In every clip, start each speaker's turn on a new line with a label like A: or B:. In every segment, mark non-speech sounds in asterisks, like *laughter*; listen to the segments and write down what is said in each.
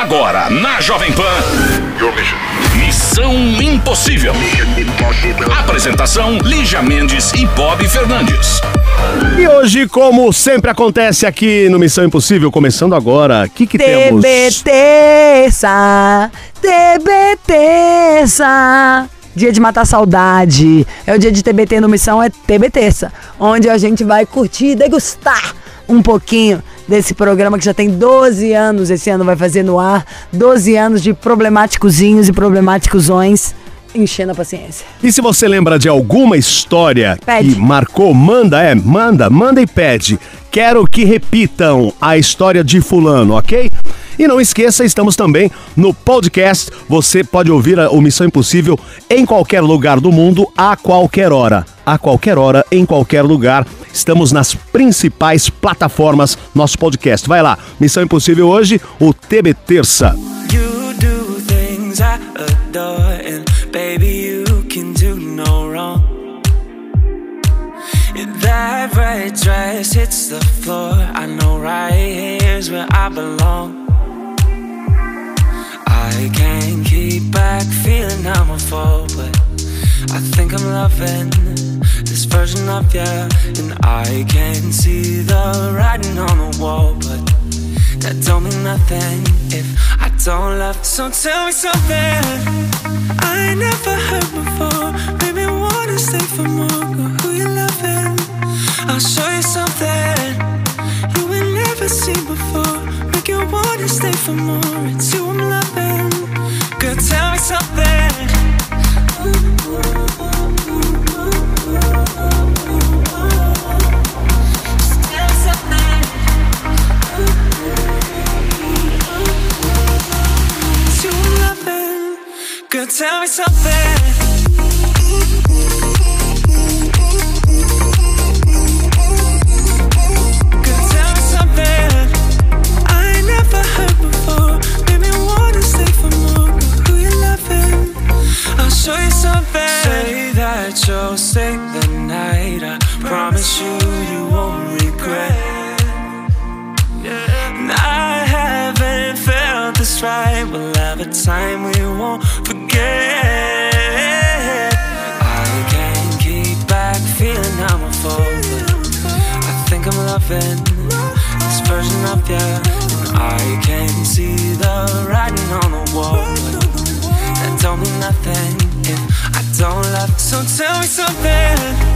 A: Agora, na Jovem Pan. Missão Impossível. Apresentação: Lígia Mendes e Bob Fernandes.
B: E hoje, como sempre acontece aqui no Missão Impossível, começando agora, o que, que temos?
C: TBTça, TBTça. Dia de matar saudade. É o dia de TBT no Missão, é TBTça. Onde a gente vai curtir e degustar um pouquinho desse programa que já tem 12 anos, esse ano vai fazer no ar. 12 anos de problemáticozinhos e problemáticosões. Enchendo a paciência.
B: E se você lembra de alguma história
C: Pede.
B: que marcou, manda, é, manda, manda e pede. Quero que repitam a história de fulano, ok? E não esqueça, estamos também no podcast. Você pode ouvir o Missão Impossível em qualquer lugar do mundo, a qualquer hora. A qualquer hora, em qualquer lugar. Estamos nas principais plataformas, nosso podcast. Vai lá, Missão Impossível hoje, o TB Terça.
D: That red dress hits the floor. I know right here's where I belong. I can't keep back feeling I'm a fool, but I think I'm loving this version of you. And I can see the writing on the wall, but that don't mean nothing if I don't love. So tell me something I never heard before. Maybe wanna stay for more. Girl, who you loving? I'll show you something you ain't never seen before. Make you wanna stay for more. It's you tell me something. Tell me something. Tell me something. You'll stay the night. I promise you, you won't regret. And I haven't felt this right. We'll have a time we won't forget. I can't keep back feeling I'm a fool, but I think I'm loving this version of you. And I can see the writing on the wall, that don't mean nothing if don't love. So tell me something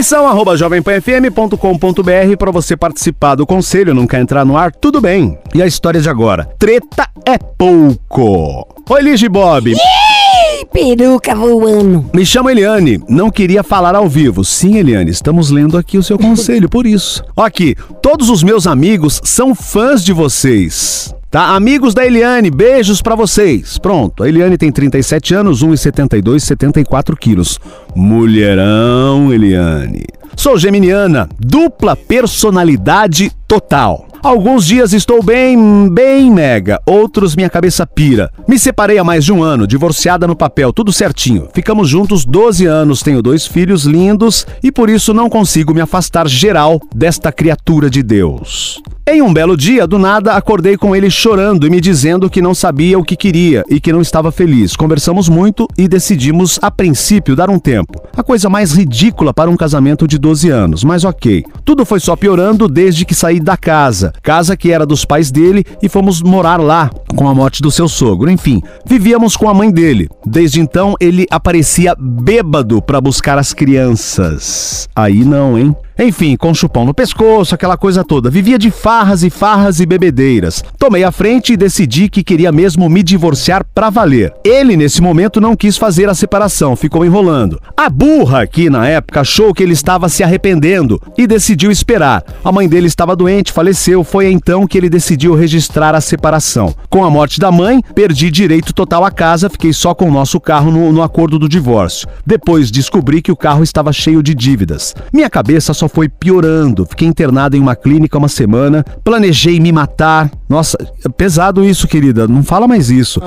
B: Missão arroba jovempanfm.com.br para você participar do conselho, não quer entrar no ar? Tudo bem. E a história de agora? Treta é pouco. Oi, Lige Bob.
C: Ih, peruca voando.
B: Me chamo Eliane, não queria falar ao vivo. Sim, Eliane, estamos lendo aqui o seu conselho, por isso. Aqui, todos os meus amigos são fãs de vocês. Tá? Amigos da Eliane, beijos pra vocês. Pronto, a Eliane tem 37 anos, 1,72, 74 quilos. Mulherão, Eliane. Sou geminiana, dupla personalidade total. Alguns dias estou bem, bem mega, outros minha cabeça pira. Me separei há mais de um ano, divorciada no papel, tudo certinho. Ficamos juntos 12 anos, tenho dois filhos lindos e por isso não consigo me afastar geral desta criatura de Deus. Em um belo dia, do nada, acordei com ele chorando e me dizendo que não sabia o que queria e que não estava feliz. Conversamos muito e decidimos, a princípio, dar um tempo. A coisa mais ridícula para um casamento de 12 anos, mas ok. Tudo foi só piorando desde que saí da casa. Casa que era dos pais dele e fomos morar lá com a morte do seu sogro. Enfim, vivíamos com a mãe dele. Desde então, ele aparecia bêbado para buscar as crianças. Aí não, hein? Enfim, com chupão no pescoço, aquela coisa toda. Vivia de farras e farras e bebedeiras. Tomei a frente e decidi que queria mesmo me divorciar pra valer. Ele, nesse momento, não quis fazer a separação, ficou enrolando. A burra aqui na época achou que ele estava se arrependendo e decidiu esperar. A mãe dele estava doente, faleceu. Foi então que ele decidiu registrar a separação. Com a morte da mãe, perdi direito total à casa, fiquei só com o nosso carro no, no acordo do divórcio. Depois descobri que o carro estava cheio de dívidas. Minha cabeça só foi piorando. Fiquei internado em uma clínica uma semana, planejei me matar. Nossa, é pesado isso, querida. Não fala mais isso.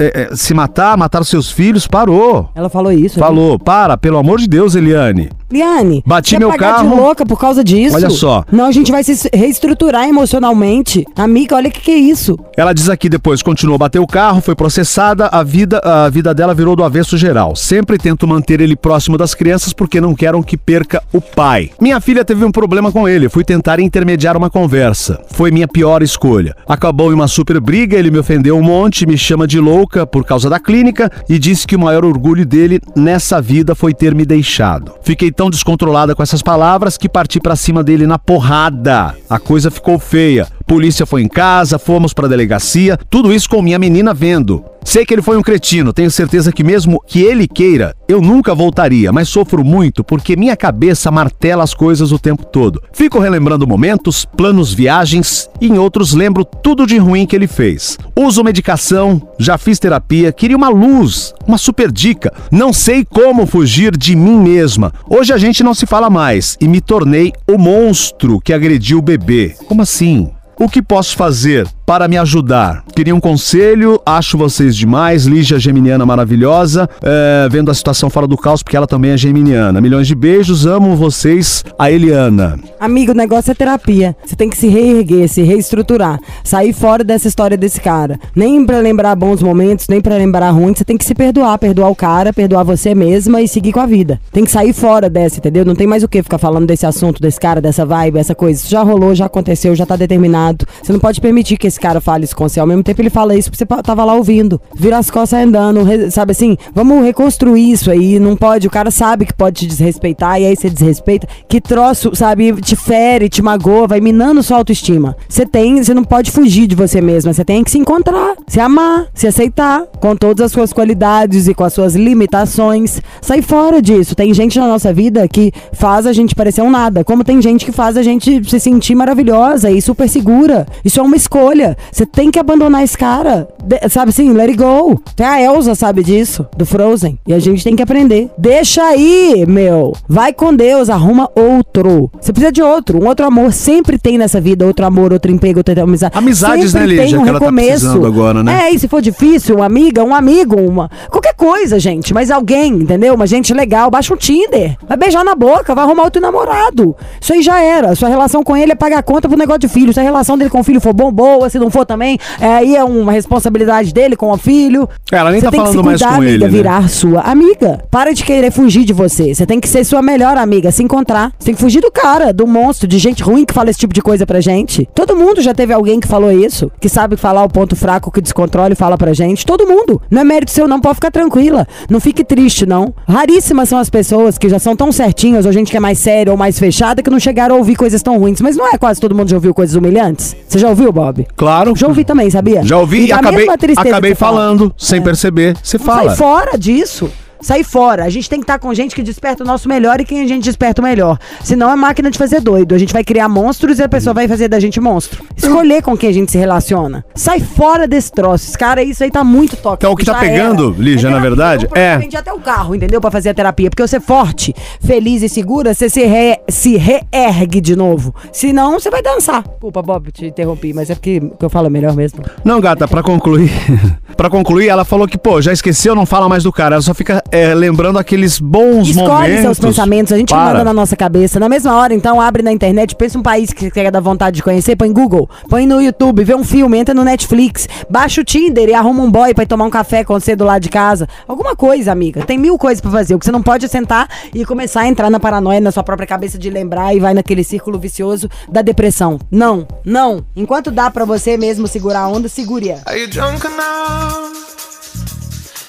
B: É, é, se matar, matar os seus filhos, parou.
C: Ela falou isso. né?
B: Falou, para, pelo amor de Deus, Eliane.
C: Liane,
B: Bati
C: quer
B: meu
C: pagar
B: carro.
C: de louca por causa disso?
B: Olha só.
C: Não, a gente vai se reestruturar emocionalmente. Amiga, olha o que, que é isso.
B: Ela diz aqui depois, continuou a bater o carro, foi processada, a vida, a vida dela virou do avesso geral. Sempre tento manter ele próximo das crianças porque não quero que perca o pai. Minha filha teve um problema com ele, fui tentar intermediar uma conversa. Foi minha pior escolha. Acabou em uma super briga, ele me ofendeu um monte, me chama de por causa da clínica e disse que o maior orgulho dele nessa vida foi ter me deixado. Fiquei tão descontrolada com essas palavras que parti pra cima dele na porrada. A coisa ficou feia. Polícia foi em casa, fomos pra delegacia, tudo isso com minha menina vendo. Sei que ele foi um cretino, tenho certeza que mesmo que ele queira, eu nunca voltaria, mas sofro muito porque minha cabeça martela as coisas o tempo todo. Fico relembrando momentos, planos, viagens e em outros lembro tudo de ruim que ele fez. Uso medicação, já fiz terapia, queria uma luz, uma super dica. Não sei como fugir de mim mesma. Hoje a gente não se fala mais e me tornei o monstro que agrediu o bebê. Como assim? O que posso fazer para me ajudar? Queria um conselho, acho vocês demais. Lígia Geminiana maravilhosa, é, vendo a situação fora do caos, porque ela também é geminiana. Milhões de beijos, amo vocês, a Eliana.
C: Amigo, o negócio é terapia. Você tem que se reerguer, se reestruturar. Sair fora dessa história desse cara. Nem pra lembrar bons momentos, nem pra lembrar ruins. Você tem que se perdoar. Perdoar o cara, perdoar você mesma e seguir com a vida. Tem que sair fora dessa, entendeu? Não tem mais o que ficar falando desse assunto, desse cara, dessa vibe, essa coisa. Isso já rolou, já aconteceu, já tá determinado. Você não pode permitir que esse cara fale isso com você. Ao mesmo tempo ele fala isso porque você tava lá ouvindo. Vira as costas andando, sabe assim? Vamos reconstruir isso aí. Não pode, o cara sabe que pode te desrespeitar e aí você desrespeita. Que troço, sabe, te fere, te magoa, vai minando sua autoestima. Você tem, você não pode fugir de você mesma. Você tem que se encontrar, se amar, se aceitar com todas as suas qualidades e com as suas limitações. Sai fora disso. Tem gente na nossa vida que faz a gente parecer um nada, como tem gente que faz a gente se sentir maravilhosa e super segura. Isso é uma escolha. Você tem que abandonar esse cara. De- sabe assim, let it go. Até a Elsa sabe disso, do Frozen. E a gente tem que aprender. Deixa aí, meu. Vai com Deus, arruma outro. Você precisa de outro. Um outro amor sempre tem nessa vida. Outro amor, outro emprego, outra amizade.
B: Amizades,
C: Sempre
B: né, Lígia,
C: tem um
B: tá
C: recomeço.
B: precisando agora, né?
C: É, e se for difícil, uma amiga, um amigo, uma. Qualquer coisa, gente. Mas alguém, entendeu? Uma gente legal. Baixa um Tinder. Vai beijar na boca, vai arrumar outro namorado. Isso aí já era. Sua relação com ele é pagar a conta pro negócio de filho. Se a relação dele com o filho for bom, boa. Se não for também, é, aí é uma responsabilidade dele com o filho.
B: Ela nem
C: Você
B: tá
C: tem que
B: falando
C: se
B: mais
C: cuidar,
B: com
C: amiga,
B: ele, né?
C: virar sua amiga. Para de querer fugir de você. Você tem que ser sua melhor amiga, se encontrar. Você tem que fugir do cara, do monstro, de gente ruim que fala esse tipo de coisa pra gente. Todo mundo já teve alguém que falou isso, que sabe falar o ponto fraco que descontrola e fala pra gente. Todo mundo. Não é mérito seu, não. Pode ficar tranquila. Não fique triste, não. Raríssimas são as pessoas que já são tão certinhas, ou gente que é mais séria ou mais fechada, que não chegaram a ouvir coisas tão ruins. Mas não é quase todo mundo já ouviu coisas humilhantes? Você já ouviu, Bob?
B: Claro.
C: Já ouvi também, sabia?
B: Já ouvi e, acabei, acabei falando, sem
C: É.
B: perceber. Você fala.
C: Sai fora disso. Sai fora. A gente tem que estar com gente que desperta o nosso melhor e quem a gente desperta o melhor. Senão é máquina de fazer doido. A gente vai criar monstros e a pessoa vai fazer da gente monstro. Escolher com quem a gente se relaciona. Sai fora desse troço. Cara, isso aí tá muito tóxico.
B: Então, o que tá pegando,
C: era.
B: Lígia,
C: É
B: na verdade, é-
C: vendi até o carro, entendeu? Pra fazer a terapia. Porque você é forte, feliz e segura, você se, re, se reergue de novo. Senão, você vai dançar. Desculpa, Bob, te interrompi, mas é porque que eu falo é melhor mesmo.
B: Não, gata, pra concluir. *laughs* pra concluir, ela falou que, pô, já esqueceu, não fala mais do cara. Ela só fica é, lembrando aqueles bons
C: Escolhe
B: momentos.
C: seus pensamentos, a gente
B: Para.
C: manda na nossa cabeça. Na mesma hora, então, abre na internet, pensa um país que você quer dar vontade de conhecer, põe Google, põe no YouTube, vê um filme, entra no Netflix, baixa o Tinder e arruma um boy pra ir tomar um café com você do lado de casa. Alguma coisa, amiga. Tem mil coisas pra fazer. O que você não pode é sentar e começar a entrar na paranoia, na sua própria cabeça de lembrar e vai naquele círculo vicioso da depressão. Não, não. Enquanto dá pra você mesmo segurar a onda, segure-a.
D: Are you drunk enough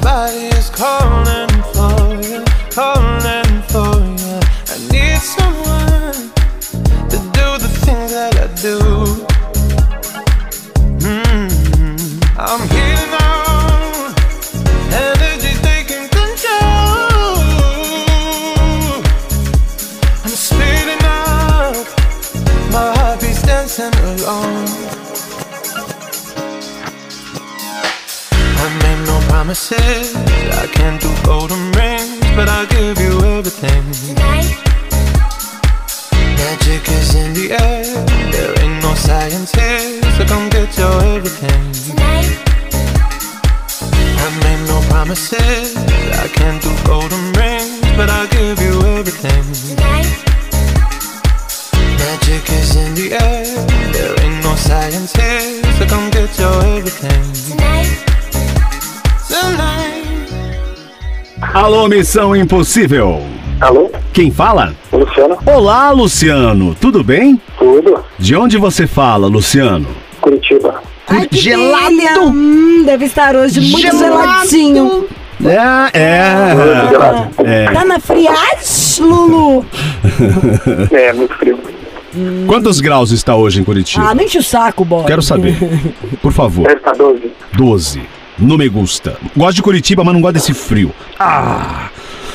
E: Body is calling for you, calling here, so come get your everything. Tonight.
B: Alô, Missão Impossível.
F: Alô,
B: Quem fala?
F: Luciano?
B: Olá, Luciano. Tudo bem?
F: Tudo?
B: De onde você fala, Luciano?
F: Curitiba.
C: Ai, que
B: Gelado.
C: delícia. Hum, deve estar hoje muito
B: Gelado.
C: geladinho.
B: É, é. É.
C: Tá na friagem, Lulu?
F: É, muito frio.
B: Quantos graus está hoje em Curitiba?
C: Ah, enche o saco, boy.
B: Quero saber. *laughs* Por favor.
F: Deve estar 12.
B: 12. Não me gusta. Gosto de Curitiba, mas não gosto desse frio. Ah!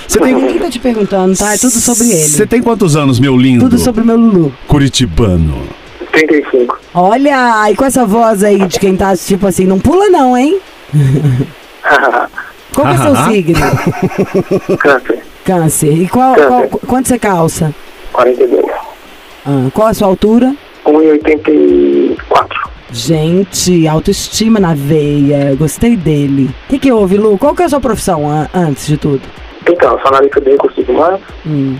B: Você tem.
C: Ninguém tá te perguntando, tá? É tudo sobre ele.
B: Você tem quantos anos, meu lindo?
C: Tudo sobre o meu Lulu.
B: Curitibano.
F: 35.
C: Olha, e com essa voz aí de quem tá tipo assim, não pula não, hein? *laughs* Qual que é seu
B: Ah.
C: signo?
F: Câncer.
C: Câncer. E qual, qual- quanto você calça?
F: 42.
C: Ah, qual a sua altura?
F: 1,84.
C: Gente, autoestima na veia. Gostei dele. O que, que houve, Lu? Qual que é a sua profissão an- antes de tudo?
F: Então, sou analista de recursos humanos.
C: Hum.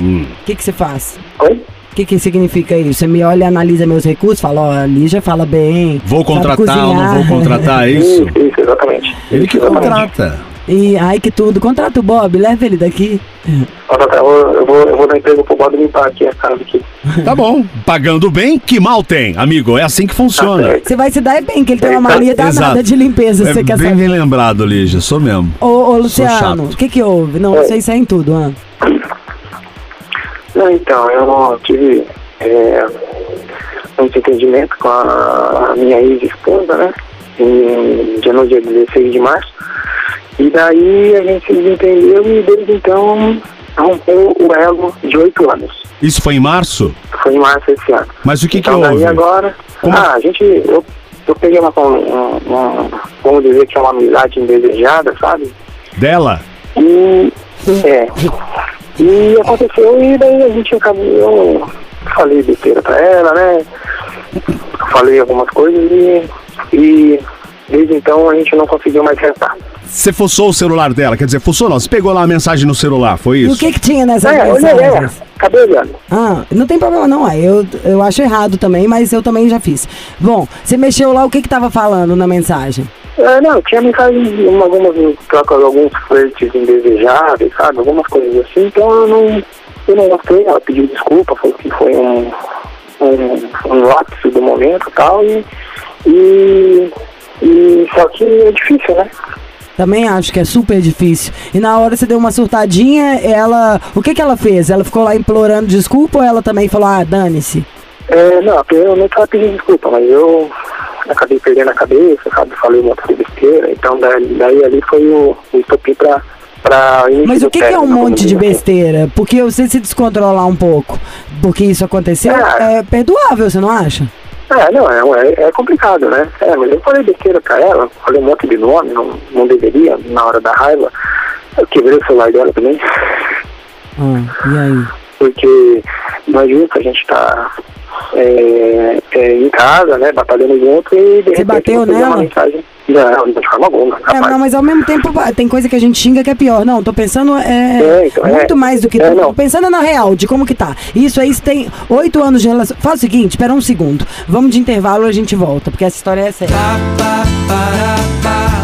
B: Hum.
C: O que, que você faz?
F: Oi?
C: O que, que significa isso? Você me olha, analisa meus recursos, fala, ó, a Lígia fala bem.
B: Vou contratar ou não vou contratar, é isso? *laughs*
F: Isso, isso, exatamente.
B: Ele que
F: Exatamente.
B: contrata.
C: E, ai, que tudo. Contrata o Bob, leva ele daqui.
F: Eu vou, eu vou, eu vou dar emprego pro Bob limpar aqui a casa aqui.
B: Tá bom. Pagando bem, que mal tem, amigo. É assim que
F: Tá
B: funciona.
F: certo.
C: Você vai se dar bem, que ele tem uma mania danada
B: Exato.
C: de limpeza,
B: É
C: você quer
B: bem
C: saber.
B: lembrado, Lígia. Sou mesmo.
C: Ô, ô. Luciano, o que que houve? Não, vocês saem tudo, ah.
F: Não, então, eu tive é, um desentendimento com a minha ex-esposa, né? Em, dia- no dia 16 de março. E daí a gente se desentendeu e desde então rompeu o elo de oito anos.
B: Isso foi em março?
F: Foi em março esse ano.
B: Mas o que que
F: então
B: houve?
F: daí agora.
B: Como-
F: Ah, a gente. Eu, eu peguei uma, uma, uma. Vamos dizer que é uma amizade indesejada, sabe?
B: Dela?
F: E. É. E aconteceu e daí a gente acabou. Eu falei besteira pra ela, né? Falei algumas coisas e. E desde então a gente não conseguiu mais sentar.
B: Você fuçou o celular dela? Quer dizer, fuçou não. Você pegou lá a mensagem no celular, foi
C: E o
B: isso?
C: que que tinha nessas
F: É,
C: mensagens?
F: Acabei olhando.
C: Ah, não tem problema não, ah, eu, eu acho errado também, mas eu também já fiz. Bom, você mexeu lá, o que que tava falando na mensagem?
F: É, não, tinha mensagem, uma- algumas trocas, alguns flertes indesejáveis, sabe? Algumas coisas assim, então eu não, eu não gostei, ela pediu desculpa, falou que foi um, um, um lapso do momento e tal, e, e, e só que é difícil, né?
C: Também acho que é super difícil. E na hora você deu uma surtadinha, ela. O que que ela fez? Ela ficou lá implorando desculpa ou ela também falou, ah, dane-se?
F: É, não, primeiramente ela pediu desculpa, mas eu acabei perdendo a cabeça, sabe? Falei um monte de besteira, então daí, daí ali foi o, o estopim pra, pra
C: Mas o que, que é um monte de
F: dizer assim.
C: besteira? Porque você se descontrolar um pouco, porque isso aconteceu,
F: É.
C: é perdoável, você não acha?
F: É, não, é, é, é complicado, né? É, mas eu falei besteira pra ela, falei um monte de nome, não, não deveria, na hora da raiva. Eu quebrei o celular dela também,
C: Ah, e aí?
F: porque imagina que a gente tá é, é, em casa, né, batalhando junto e de repente
C: bateu
F: você
C: nela?
F: uma mensagem. Não, de forma alguma,
C: É, não, mas ao mesmo tempo tem coisa que a gente xinga que é pior. Não, tô pensando é,
F: É, então,
C: muito
F: é.
C: mais do que.
F: É,
C: tô pensando na real, de como que tá. Isso aí tem oito anos de relação. Faz o seguinte, espera um segundo. Vamos de intervalo e a gente volta, porque essa história é séria.
G: Deixa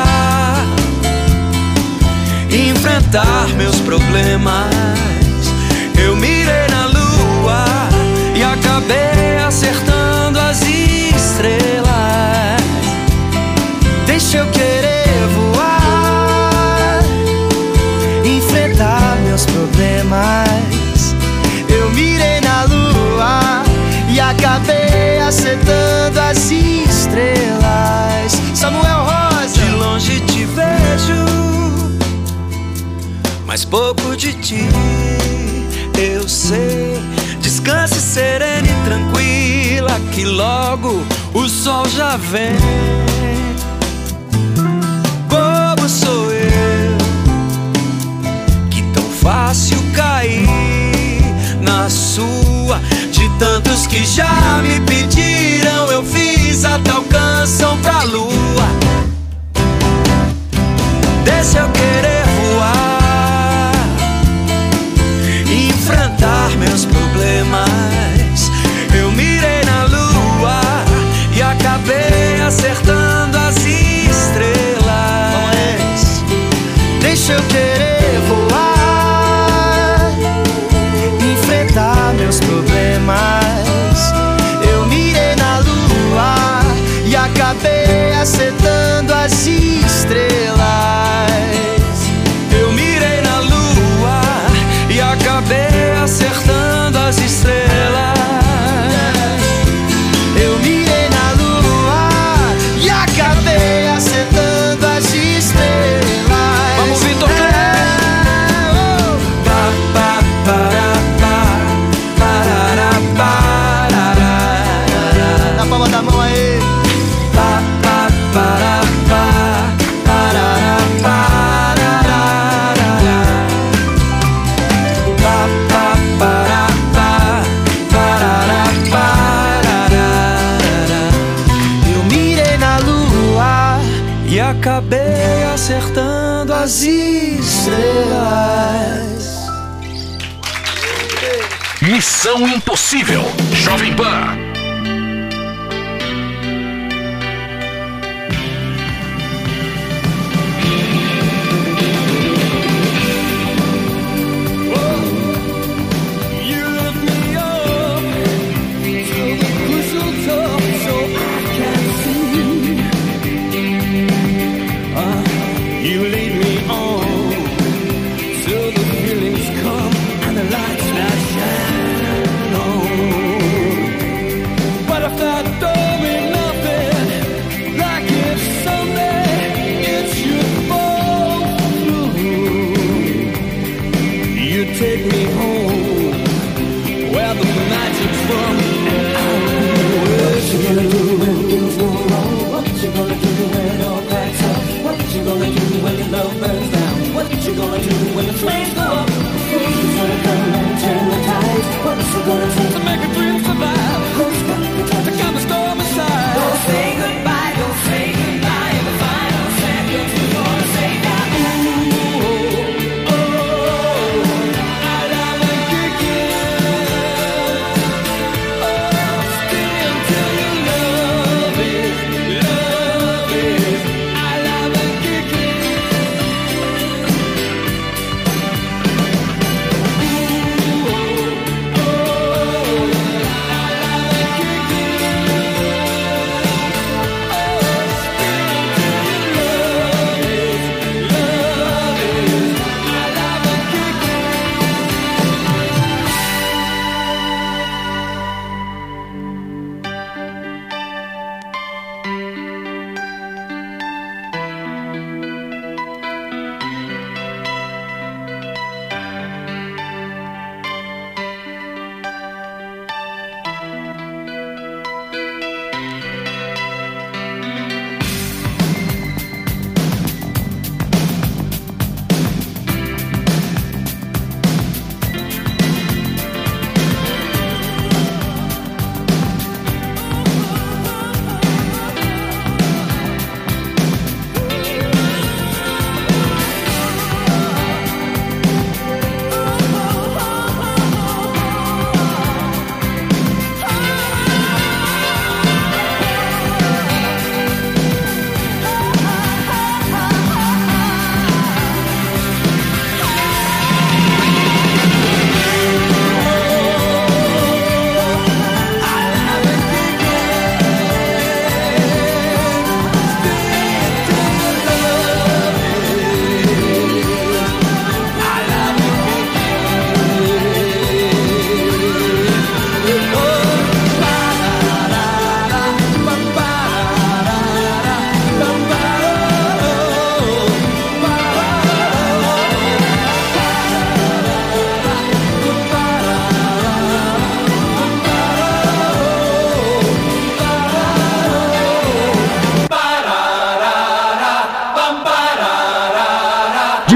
G: enfrentar meus problemas. Eu mirei na lua e acabei acertando as estrelas. Deixa eu querer voar, enfrentar meus problemas. Eu mirei na lua e acabei acertando as estrelas. Pouco de ti eu sei. Descanse serena e tranquila, que logo o sol já vem. Bobo sou eu, que tão fácil cair na sua. De tantos que já me pediram, eu fiz até o canção pra lua. Deixa eu
A: Missão Impossível. Jovem Pan.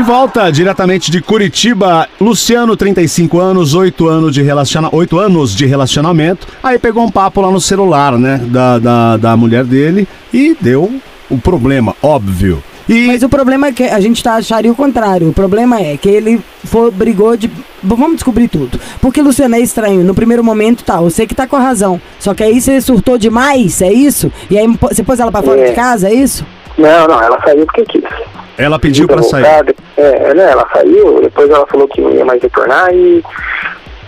B: Volta diretamente de Curitiba, Luciano, 35 anos, 8 anos de, relaciona... 8 anos de relacionamento. Aí pegou um papo lá no celular, né? Da, da, da mulher dele e deu o problema, óbvio. E
C: Mas o problema é que a gente tá, acharia o contrário. O problema é que ele foi, brigou de. Vamos descobrir tudo. Porque Luciano é estranho. No primeiro momento, tá, eu sei que tá com a razão. Só que aí você surtou demais, é isso? E aí você pôs ela pra fora
F: É.
C: de casa, é isso?
F: Não, não, ela saiu porque quis.
B: Ela pediu pra sair.
F: É, né, ela saiu, depois ela falou que não ia mais retornar e,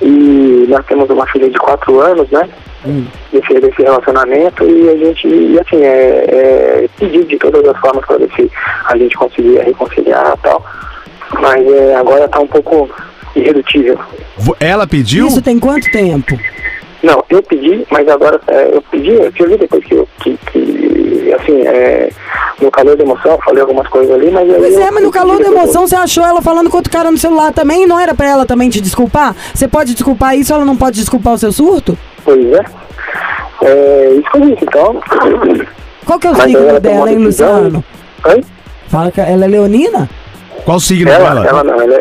F: e nós temos uma filha de quatro anos, né? Desse, desse relacionamento e a gente, e assim, é, é pedir de todas as formas para ver se a gente conseguia reconciliar e tal. Mas é, agora tá um pouco irredutível.
B: Ela pediu?
C: Isso tem quanto tempo?
F: Não, eu pedi, mas agora é, eu pedi, eu te ouvi depois que, eu- que, que assim, é, no calor da emoção, eu falei algumas coisas ali, mas...
C: Pois
F: eu-
C: é, mas no calor da emoção você achou ela falando com outro cara no celular também? Não era pra ela também te desculpar? Você pode desculpar isso, ela não pode desculpar o seu surto?
F: Pois é. É, isso que eu disse, então...
C: Qual que é o
F: Mas
C: signo dela,
F: a
C: hein, Luciano?
F: Oi?
C: Fala que ela é leonina?
B: Qual o signo
F: Ela,
B: dela?
F: ela não, ela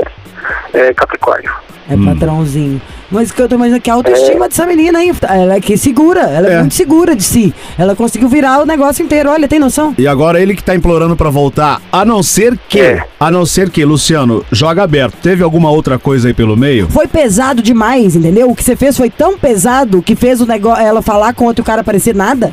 F: é, é Capricórnio.
C: É
B: Hum.
C: padrãozinho. Mas o que eu tô imaginando é que a autoestima dessa menina, hein? Ela é que segura, ela é.
B: É.
C: muito segura de si. Ela conseguiu virar o negócio inteiro. Olha, tem noção?
B: E agora ele que tá implorando pra voltar, a não ser que,
F: É.
B: a não ser que, Luciano, joga aberto. Teve alguma outra coisa aí pelo meio?
C: Foi pesado demais, entendeu? O que você fez foi tão pesado que fez o negócio, ela falar com outro cara parecer nada.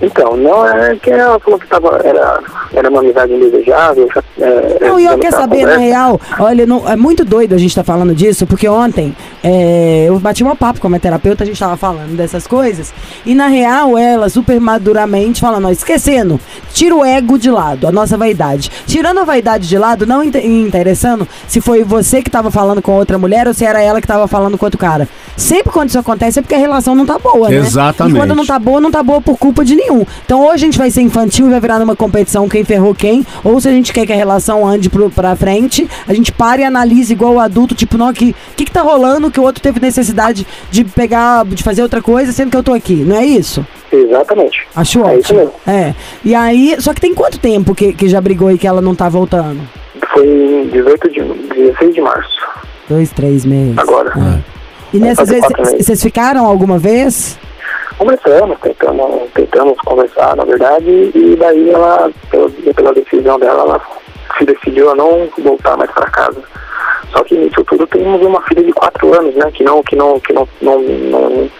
F: Então, não é que ela falou que tava, era, era uma amizade indesejável. É,
C: Não, e eu
F: é,
C: quer
F: tá
C: saber, na
F: conversa.
C: real, olha, não- é muito doido a gente tá falando disso, porque ontem é, eu bati um papo com a minha terapeuta, a gente tava falando dessas coisas, e na real ela, super maduramente, falando, ó, esquecendo, tira o ego de lado, a nossa vaidade. Tirando a vaidade de lado, não inte- interessando se foi você que tava falando com outra mulher ou se era ela que tava falando com outro cara. Sempre quando isso acontece é porque a relação não tá boa, né?
B: Exatamente.
C: E quando não tá boa, não tá boa por culpa de nenhum. Então ou a gente vai ser infantil e vai virar numa competição quem ferrou quem, ou se a gente quer que a relação ande pro, pra frente, a gente para e analisa igual o adulto, tipo, não, que que, que tá rolando que o outro teve necessidade de pegar, de fazer outra coisa, sendo que eu tô aqui, não é isso?
F: Exatamente.
C: Acho
F: É isso
C: ótimo.
F: mesmo.
C: É. E aí, só que tem quanto tempo que, que já brigou e que ela não tá voltando?
F: Foi em 18 de, 16 de março,
C: Dois, três meses.
F: agora.
C: E nessas vezes, vocês ficaram alguma vez?
F: Conversamos, tentamos, tentamos conversar, na verdade, e daí ela, pela, pela decisão dela, ela se decidiu a não voltar mais para casa. Só que nisso tudo temos uma filha de quatro anos, né? Que não, que não, que não, não, não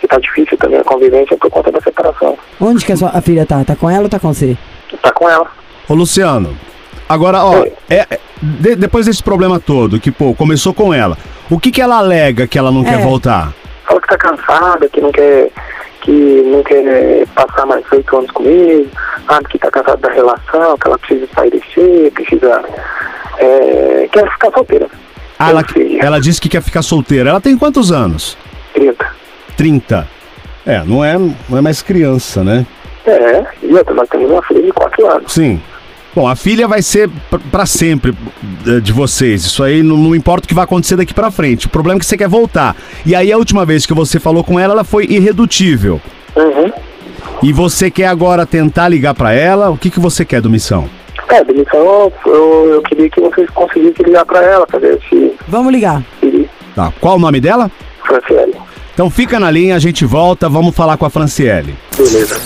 F: que tá difícil também a convivência por conta da separação.
C: Onde que a sua a filha tá? Tá com ela ou tá com você?
F: Tá com ela.
B: Ô, Luciano, agora, ó,
F: Oi.
B: é, é- de- depois desse problema todo, que, pô, começou com ela, o que que ela alega que ela não quer
C: É.
B: voltar?
F: Fala que tá cansada, que não quer que não quer passar mais oito anos comigo, sabe, que tá cansada da relação, que ela precisa espairecer, precisa. É, quer ficar solteira.
B: Ah, ela, ela disse que quer ficar solteira. Ela tem quantos anos?
F: 30.
B: 30. É, não é, não é mais criança, né?
F: É, e outra, nós temos uma filha de 4 anos.
B: Sim. Bom, a filha vai ser pra sempre eh, de vocês. Isso aí não, não importa o que vai acontecer daqui pra frente. O problema é que você quer voltar. E aí a última vez que você falou com ela, ela foi irredutível.
F: Uhum.
B: E você quer agora tentar ligar pra ela? O que que você quer do missão?
F: É, demissão, eu, eu queria que vocês conseguissem ligar pra ela, pra ver se
C: Vamos ligar.
F: se
B: Tá. Qual o nome dela?
F: Franciele.
B: Então fica na linha, a gente volta, vamos falar com a Franciele.
F: Beleza.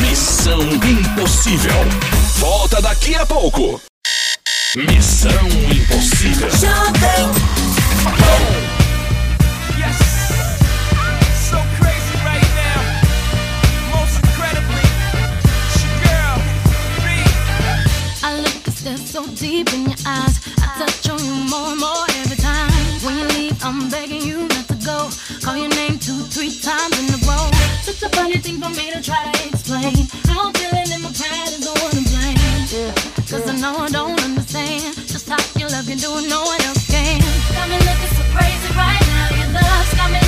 A: Missão Impossível. Volta daqui a pouco. Missão Impossível.
G: So
H: so deep in your eyes. I touch on you more and more every time. When you leave, I'm begging you not to go. Call your name two, three times in a row. Such a funny thing for me to try to explain. How I'm feeling and my pride is the one to blame. Yeah. Cause I know I don't understand just how your love can do it, no one else can. Got me looking so crazy right now. Your love's got me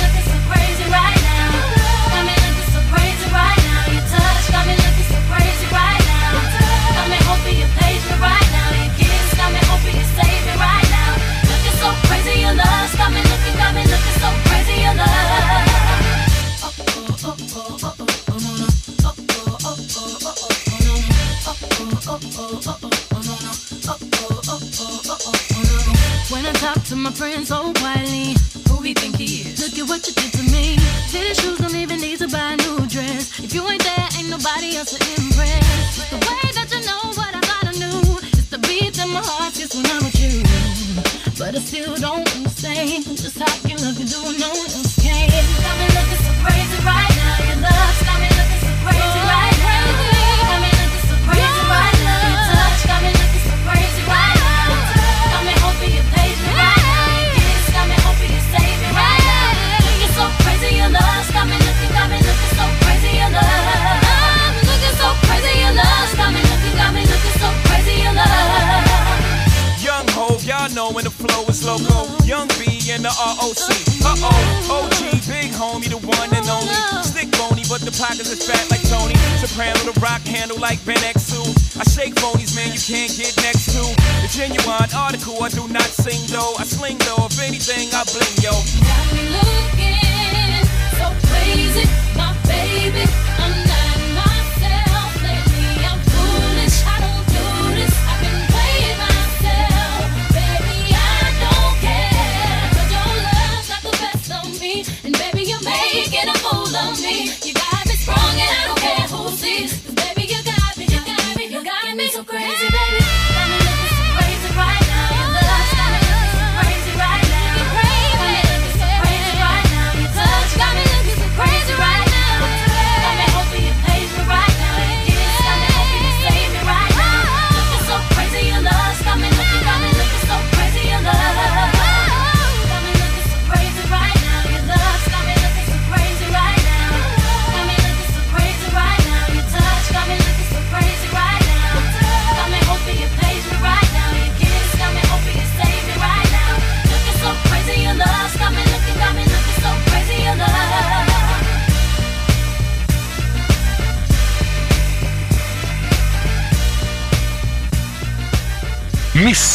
I: to my friends so quietly. Who he think he is? Look at what you did to me. Fitted shoes don't even need to buy a new dress. If you ain't there, ain't nobody else to impress. The way that you know what I thought I knew. It's the beat in my heart just when I'm with you. But I still don't understand just how you look and do no one else can. Got me looking so crazy right
H: article, I do not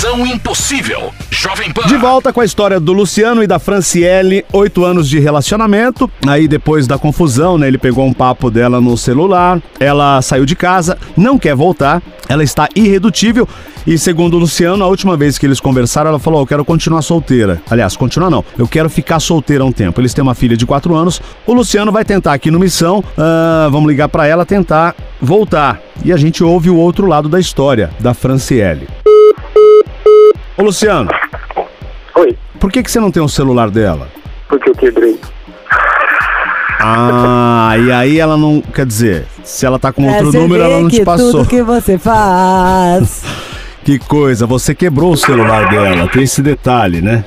A: Missão Impossível. Jovem Pan.
B: De volta com a história do Luciano e da Franciele, oito anos de relacionamento. Aí depois da confusão, né, ele pegou um papo dela no celular. Ela saiu de casa, não quer voltar. Ela está irredutível e segundo o Luciano, a última vez que eles conversaram, ela falou: "Eu quero continuar solteira". Aliás, continuar não. Eu quero ficar solteira um tempo. Eles têm uma filha de quatro anos. O Luciano vai tentar aqui no Missão. ah, vamos ligar para ela tentar voltar. E a gente ouve o outro lado da história da Franciele. Ô Luciano,
J: Oi,
B: por que, que você não tem o celular dela?
J: porque eu quebrei.
B: Ah, e aí ela não. Quer dizer, se ela tá com
C: É,
B: outro
C: você
B: número, ela não
C: que
B: te passou.
C: tudo que você faz. *laughs*
B: Que coisa, você quebrou o celular dela, tem esse detalhe, né?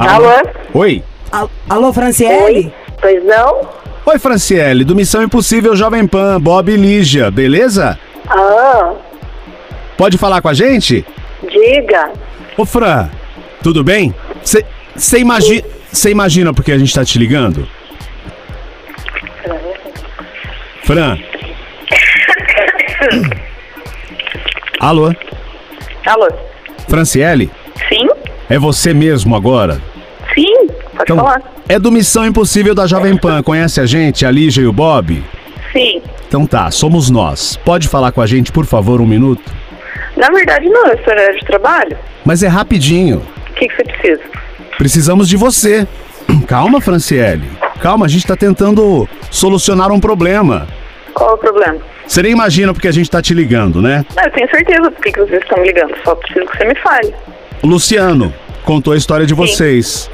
J: Alô?
B: Oi?
C: al- Alô, Franciele?
J: Pois não?
B: Oi, Franciele, do Missão Impossível Jovem Pan, Bob e Lígia, beleza?
J: Ah,
B: Pode falar com a gente?
J: diga.
B: Ô, Fran, tudo bem? Você imagina. Você imagina porque a gente tá te ligando? Fran. *coughs* Alô?
J: Alô?
B: Franciele?
J: Sim?
B: É você mesmo agora?
J: Sim, pode
B: Então,
J: falar.
B: é do Missão Impossível da Jovem Pan. Conhece a gente, a Lígia e o Bob?
J: Sim.
B: Então tá, somos nós. Pode falar com a gente, por favor, um minuto?
J: Na verdade, não, eu sou horário de trabalho.
B: Mas é rapidinho.
J: O que, que você precisa?
B: Precisamos de você. *clears throat* Calma, Franciele. Calma, a gente tá tentando solucionar um problema.
J: Qual é o problema?
B: Você nem imagina porque a gente tá te ligando, né?
J: Ah, eu tenho certeza por que vocês estão me ligando. Só preciso que você me fale.
B: Luciano contou a história de vocês.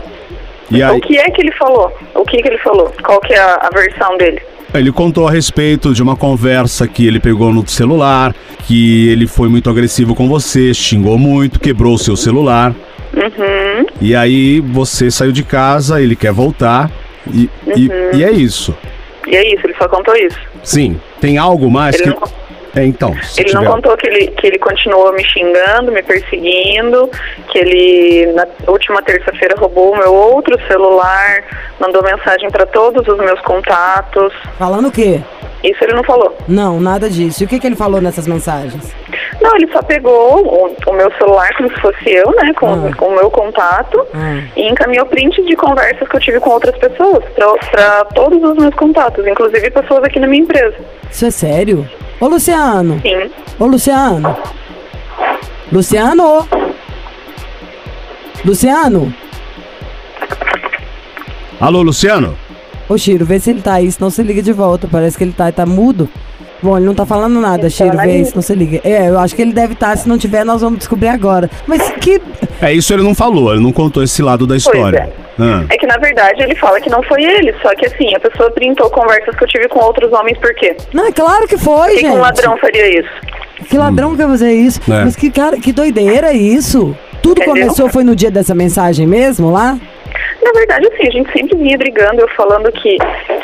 B: E aí,
J: O que é que ele falou? O que que ele falou? Qual que é a, a versão dele?
B: Ele contou a respeito de uma conversa que ele pegou no celular, que ele foi muito agressivo com você, xingou muito, quebrou o seu celular.
J: Uhum.
B: E aí você saiu de casa, ele quer voltar. E, e- e é isso.
J: E é isso, ele só contou isso.
B: Sim. Tem algo mais
J: Ele
B: que.
J: não-
B: É, então.
J: Ele não
B: tiver-
J: contou que ele, que ele continuou me xingando, me perseguindo, que ele na última terça-feira roubou o meu outro celular, mandou mensagem para todos os meus contatos.
C: Falando o quê?
J: Isso ele não falou.
C: Não, nada disso. E o que, que ele falou nessas mensagens?
J: Não, ele só pegou o, o meu celular como se fosse eu, né, com,
C: Ah.
J: com o meu contato,
C: Ah.
J: e encaminhou print de conversas que eu tive com outras pessoas, para todos os meus contatos, inclusive pessoas aqui na minha empresa.
C: Isso é sério? Ô, Luciano.
J: Sim.
C: Ô, Luciano. Luciano. Luciano?
B: Alô, Luciano?
C: Ô, Chiro, vê se ele tá aí, senão você liga de volta. Parece que ele tá, tá mudo. Bom, ele não tá falando nada, Chiro, vê se não se liga. É, eu acho que ele deve estar, se não tiver, nós vamos descobrir agora. Mas que.
B: É, isso ele não falou, ele não contou esse lado da história. Ah.
J: É que na verdade ele fala que não foi ele, só que assim, a pessoa printou conversas que eu tive com outros homens, por quê?
C: Não, é claro que foi, gente.
J: que um ladrão faria isso?
C: Que ladrão que vai fazer isso?
B: É.
C: Mas que cara, que doideira isso. Tudo
J: Entendeu?
C: começou foi no dia dessa mensagem mesmo lá?
J: Na verdade, assim, a gente sempre vinha brigando, eu falando que,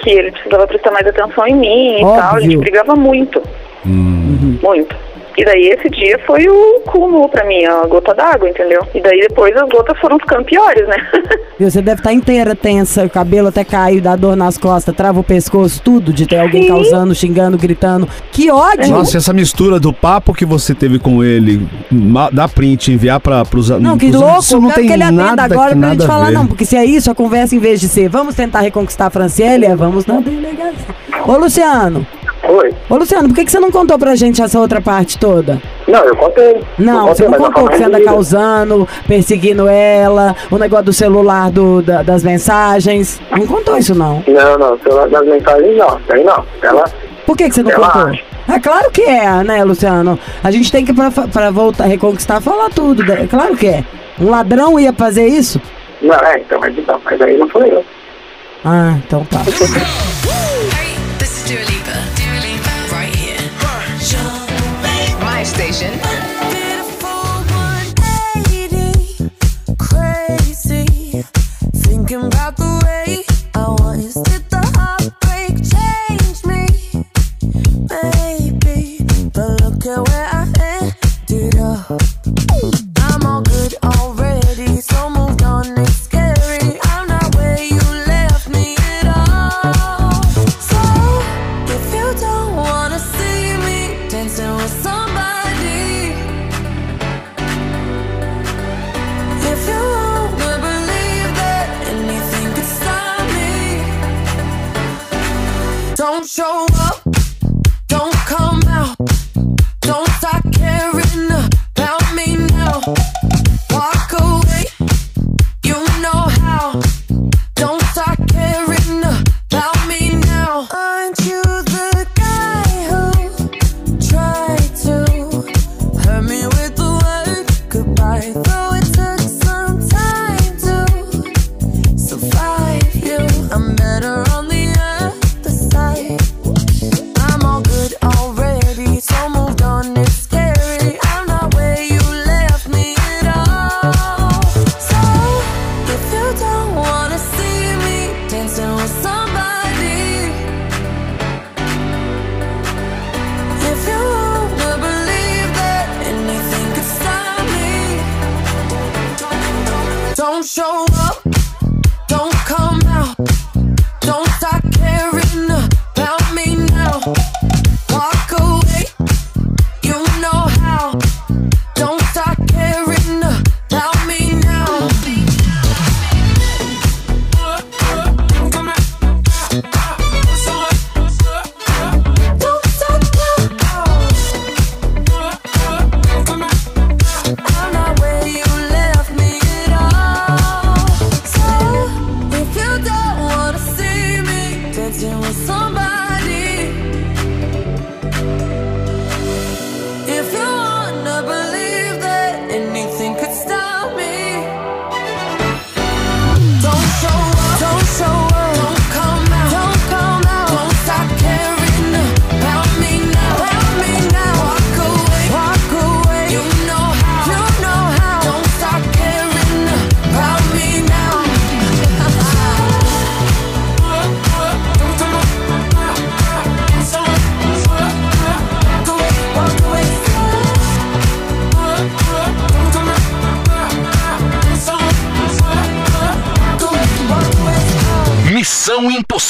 J: que ele precisava prestar mais atenção em mim e
C: Óbvio.
J: tal. A gente brigava muito. Muito. E daí esse dia foi o cúmulo pra mim, a gota d'água, entendeu? E daí depois as gotas foram ficando piores, né? *laughs*
C: E você deve estar inteira tensa, o cabelo até caiu, dá dor nas costas, trava o pescoço, tudo de ter alguém
J: Sim.
C: causando, xingando, gritando. Que ódio!
B: Nossa, essa mistura do papo que você teve com ele, dá print, enviar para pros
C: Não, que
B: pros-
C: louco,
B: isso não tem
C: que ele atenda
B: nada
C: agora
B: que
C: pra gente falar,
B: ver.
C: não, porque se é isso, a conversa em vez de ser vamos tentar reconquistar a Franciele, é vamos na delegacia. Ô Luciano,
F: Oi.
C: ô Luciano, por que, que você não contou pra gente essa outra parte toda?
F: Não, eu contei.
C: Não,
F: eu
C: você não contou que você anda causando, perseguindo ela, o negócio do celular do, da- das mensagens. Não contou isso, não.
F: Não, não, celular das mensagens não, aí não. Ela,
C: Por que, que você não
F: Ela
C: contou?
F: acha.
C: É claro que é, né, Luciano? A gente tem que, pra, pra voltar, reconquistar, falar tudo. É claro que é. Um ladrão ia fazer isso?
F: não, é, então, mas, então, mas aí não foi eu.
C: Ah, então tá. *laughs*
K: station.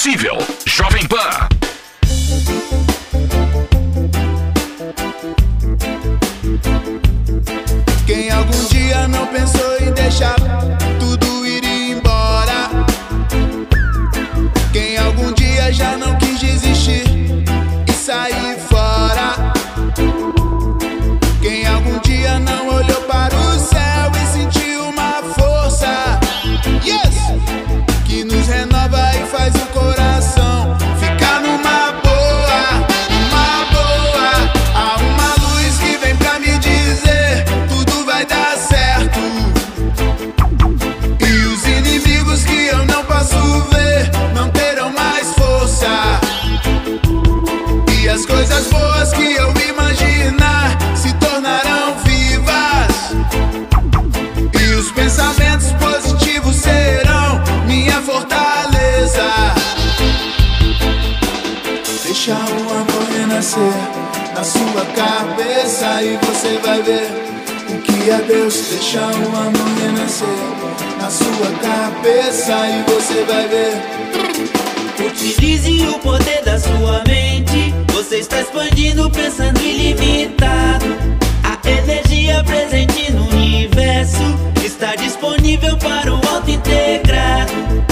A: Missão
L: Deixa o amor renascer na sua
M: cabeça e você vai ver o que é Deus. Deixa o amor renascer na sua cabeça e você vai ver.
N: Utilize o poder da sua mente. Você está expandindo, pensando ilimitado. A energia presente no universo está disponível para o auto-integrado.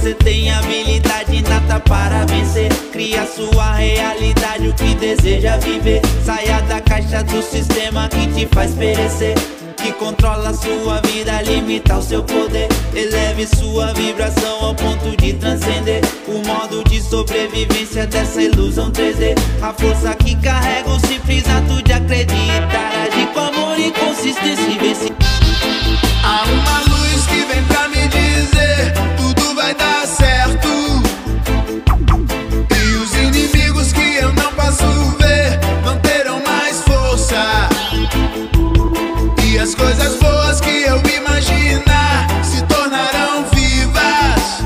N: Você tem habilidade inata para vencer. Cria sua realidade, o que deseja viver. Saia da caixa do sistema que te faz perecer. Que controla sua vida, limita o seu poder. Eleve sua vibração ao ponto de transcender o modo de sobrevivência dessa ilusão 3D. A força que carrega o simples ato de acreditar. Agir com amor e consistência e vencer.
M: Há uma luz que vem pra me dizer posso não terão mais força. E as coisas boas que eu imaginar se tornarão vivas.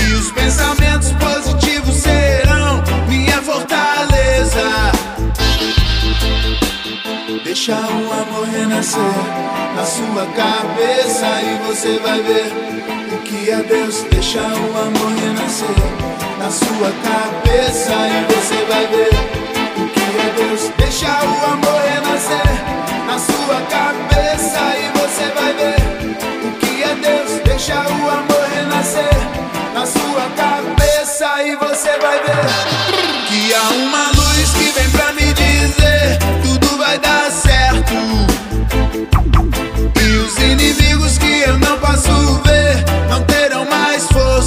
M: E os pensamentos positivos serão minha fortaleza. Deixa o renascer na sua cabeça e você vai ver o que é Deus. Deixa o amor renascer na sua cabeça e você vai ver o que é Deus. Deixa o amor renascer na sua cabeça e você vai ver o que é Deus. Deixa o amor renascer na sua cabeça e você vai ver que há uma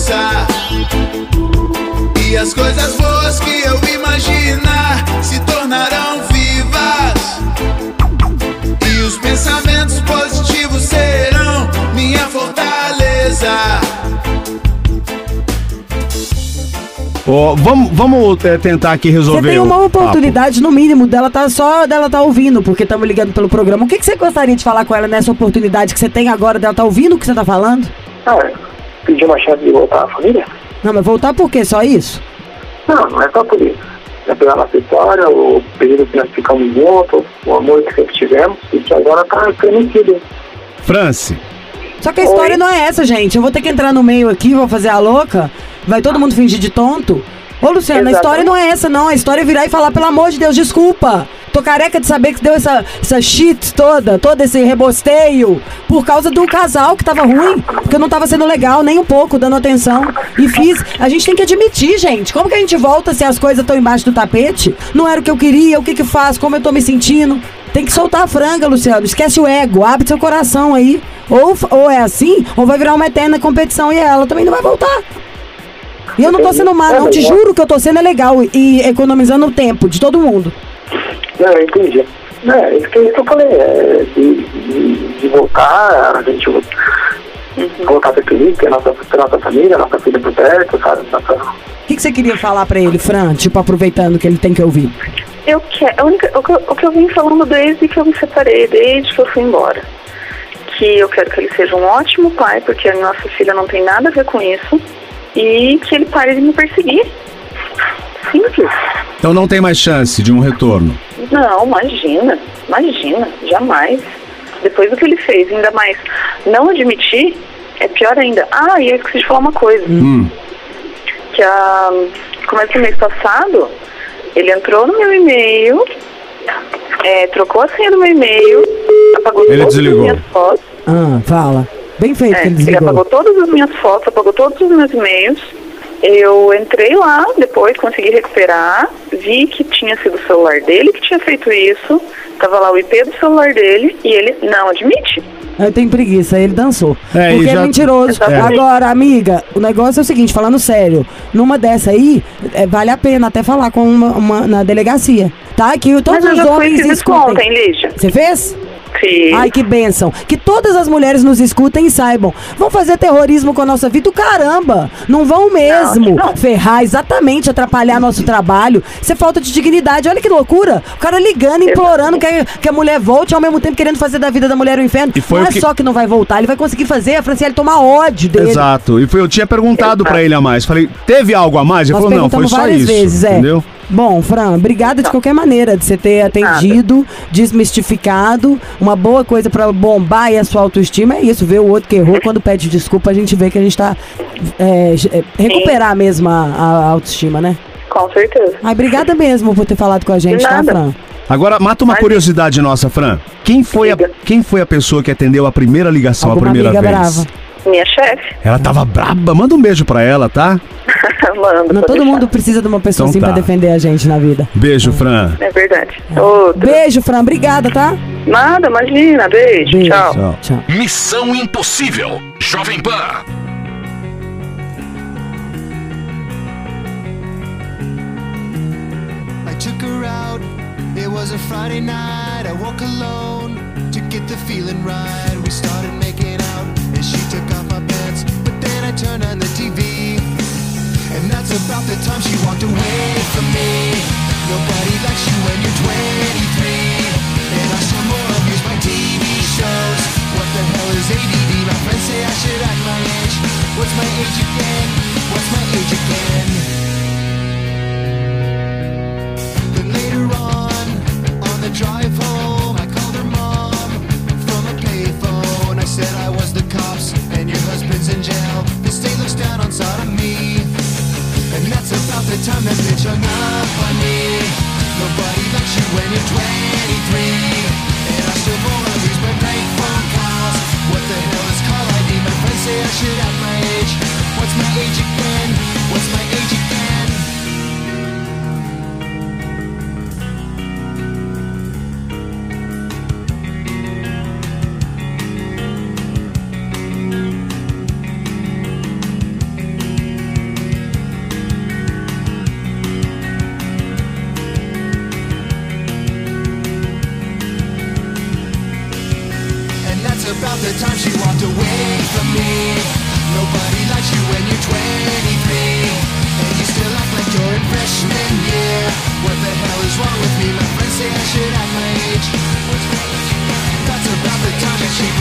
M: força. E as coisas boas que eu imaginar se tornarão vivas. E os pensamentos positivos serão minha fortaleza.
B: Ó, vamos vamos é, tentar aqui
C: Você
B: resolver.
C: tem uma
B: o papo.
C: oportunidade, no mínimo, dela tá só dela tá ouvindo, porque estamos ligando pelo programa. O que, que você gostaria de falar com ela nessa oportunidade que você tem agora dela tá ouvindo o que você tá falando?
F: Ah, pedir uma chance de voltar à família?
C: Não, mas voltar por quê? Só isso?
F: Não, não é só por isso. É pela nossa história, o período que nós ficamos juntos, o amor que sempre tivemos, e que agora tá permitido.
B: France,
C: Só que a história não é essa, gente. Eu vou ter que entrar no meio aqui, vou fazer a louca. Vai todo mundo fingir de tonto. Ô, Luciano, a história não é essa, não. A história é virar e falar, pelo amor de Deus, desculpa. Tô careca de saber que deu essa, essa shit toda, todo esse rebosteio, por causa do casal que tava ruim, porque eu não tava sendo legal, nem um pouco, dando atenção. E fiz. A gente tem que admitir, gente. Como que a gente volta se as coisas estão embaixo do tapete? Não era o que eu queria, o que que faz, como eu tô me sentindo. Tem que soltar a franga, Luciano. Esquece o ego, abre seu coração aí. Ou, ou é assim, ou vai virar uma eterna competição e ela também não vai voltar. E eu não tô sendo má, não. Te juro que eu tô sendo é legal e economizando o tempo de todo mundo.
F: Não, eu entendi. É, isso que, isso que eu falei, é, de, de, de voltar, a gente voltar a ser feliz, ter a nossa, ter nossa família, a nossa filha por perto, sabe? Nossa,
C: O que, que você queria falar pra ele, Fran? Tipo, aproveitando que ele tem que ouvir.
J: Eu quero, a única, o, que, eu- o que eu vim falando desde que eu me separei, desde que eu fui embora. Que eu quero que ele seja um ótimo pai, porque a nossa filha não tem nada a ver com isso. E que ele pare de me perseguir. Simples.
B: então não tem mais chance de um retorno.
J: Não, imagina, imagina, jamais. Depois do que ele fez, ainda mais não admitir, é pior ainda. Ah, e eu esqueci de falar uma coisa.
B: Hum.
J: Que a começo do mês passado, ele entrou no meu e-mail, é, trocou a senha do meu e-mail, apagou
B: Ele
J: todas
B: desligou.
J: as minhas fotos.
C: Ah, fala. Bem feito
J: É,
C: que ele
J: ele
C: desligou.
J: apagou todas as minhas fotos, apagou todos os meus e-mails. Eu entrei lá, depois consegui recuperar, vi que tinha sido o celular dele que tinha feito isso, tava lá o IP do celular dele e ele não admite.
C: Eu tenho preguiça, ele dançou.
B: É,
C: Porque é
B: já-
C: mentiroso.
J: Exatamente.
C: Agora, amiga, o negócio é o seguinte, falando sério, numa dessa aí, é, vale a pena até falar com uma, uma- na delegacia. Tá? Que todos
J: Mas eu
C: os
J: já
C: homens
J: fiz isso ontem, Lígia.
C: Você fez? Ai, que bênção. Que todas as mulheres nos escutem e saibam. Vão fazer terrorismo com a nossa vida? O caramba! Não vão mesmo ferrar, exatamente, atrapalhar nosso trabalho. Isso é falta de dignidade. Olha que loucura. O cara ligando, implorando que, a- que a mulher volte, ao mesmo tempo querendo fazer da vida da mulher o inferno.
B: E foi
C: não é
B: que-
C: só que não vai voltar, ele vai conseguir fazer a Franciele tomar ódio dele.
B: Exato. E foi, eu tinha perguntado pra ele a mais. Falei, teve algo a mais? Ele
C: Nós
B: falou, não, foi só isso.
C: vezes, é.
B: Entendeu?
C: Bom, Fran, obrigada de qualquer maneira de você ter atendido, desmistificado. Uma boa coisa pra bombar aí a sua autoestima é isso, ver o outro que errou. Quando pede desculpa, a gente vê que a gente tá. é, é, recuperar mesmo a, a autoestima, né?
J: Com certeza.
C: Ai, obrigada mesmo por ter falado com a gente, tá. Fran?
B: Agora, mata uma curiosidade nossa, Fran. Quem foi, a, quem foi a pessoa que atendeu a primeira ligação,
C: Alguma
B: a primeira
C: amiga
B: vez?
C: brava.
J: Minha chefe.
B: Ela tava braba. Manda um beijo pra ela, tá? *laughs*
J: Manda.
C: Não,
J: pode
C: todo
J: deixar.
C: mundo precisa de uma pessoa
B: Então
C: assim
B: tá.
C: pra defender a gente na vida.
B: Beijo, Fran.
J: É verdade. Outra.
C: Beijo, Fran. Obrigada, tá?
J: Nada, imagina. Beijo.
C: Beijo.
J: Tchau.
C: Tchau.
A: Missão Impossível. Jovem Pan.
L: I took her out. It was a Friday night. I woke alone to get the feeling right. We started making Turned on the TV, and that's about the time she walked away from me. Nobody likes you when you're 23, and I still more abuse my TV shows. What the hell is ADD? My friends say I should act my age. What's my age again? What's my age again? Then later on, on the drive home, I called her mom from a payphone. I said I was the cops and your husband's in jail. Down on sodomy. And that's about the time that bitch hung up on me. Nobody likes you when you're 23. And I still more abuse my prank phone calls. What the hell is call ID? My friends say I should have my age. What's my age again? What's my age again?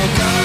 L: Chicago.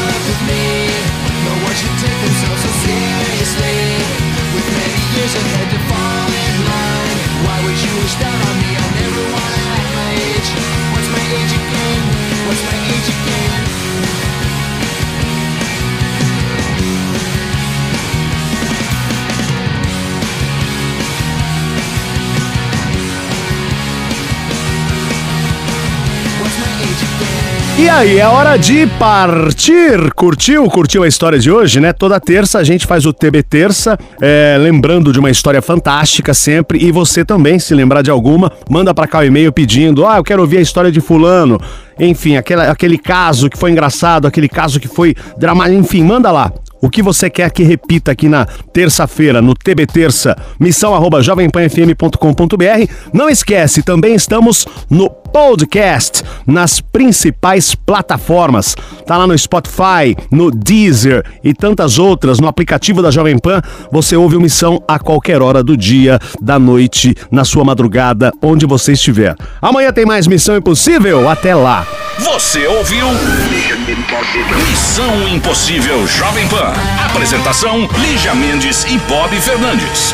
B: E aí, é hora de partir. Curtiu? Curtiu a história de hoje, né? Toda terça a gente faz o TB Terça, é, lembrando de uma história fantástica sempre. E você também, se lembrar de alguma, manda pra cá o e-mail pedindo: ah, eu quero ouvir a história de Fulano. Enfim, aquele, aquele caso que foi engraçado, aquele caso que foi dramático. Enfim, manda lá. O que você quer que repita aqui na terça-feira, no TB Terça, missão arroba jovempanfm.com.br. Não esquece, também estamos no podcast, nas principais plataformas. Tá lá no Spotify, no Deezer e tantas outras, no aplicativo da Jovem Pan. Você ouve o Missão a qualquer hora do dia, da noite, na sua madrugada, onde você estiver. Amanhã tem mais Missão Impossível. Até lá.
A: Você ouviu? Missão Impossível Jovem Pan. Apresentação: Lígia Mendes e Bob Fernandes.